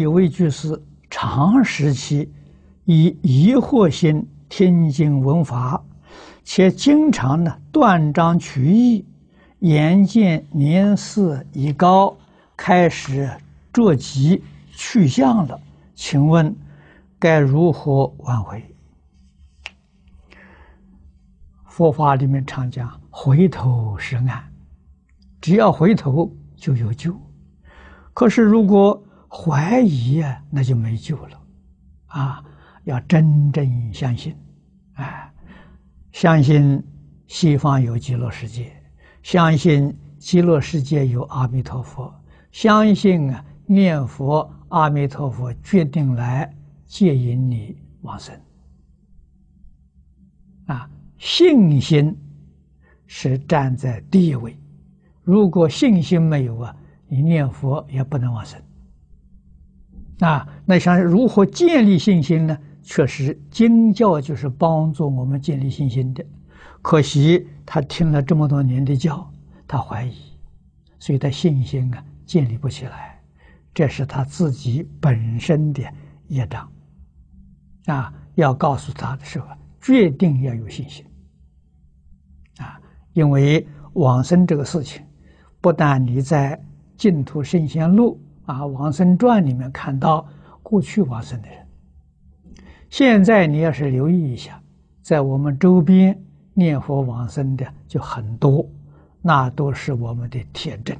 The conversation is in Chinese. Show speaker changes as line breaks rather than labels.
有位居士长时期以疑惑心听经闻法，且经常呢断章取义，眼见年事已高，开始着急去向了。请问该如何挽回？佛法里面常讲，回头是岸，只要回头就有救。可是如果怀疑啊，那就没救了，啊，要真正相信，哎，相信西方有极乐世界，相信极乐世界有阿弥陀佛，相信啊念佛阿弥陀佛决定来接引你往生，啊，信心是站在第一位，如果信心没有啊，你念佛也不能往生。啊，那想如何建立信心呢？确实，经教就是帮助我们建立信心的。可惜他听了这么多年的教，他怀疑，所以他信心啊建立不起来。这是他自己本身的业障。啊，要告诉他的时候，决定要有信心。啊，因为往生这个事情，不但你在净土圣贤录。啊，《往生传》里面看到过去往生的人，现在你要是留意一下，在我们周边念佛往生的就很多，那都是我们的铁证。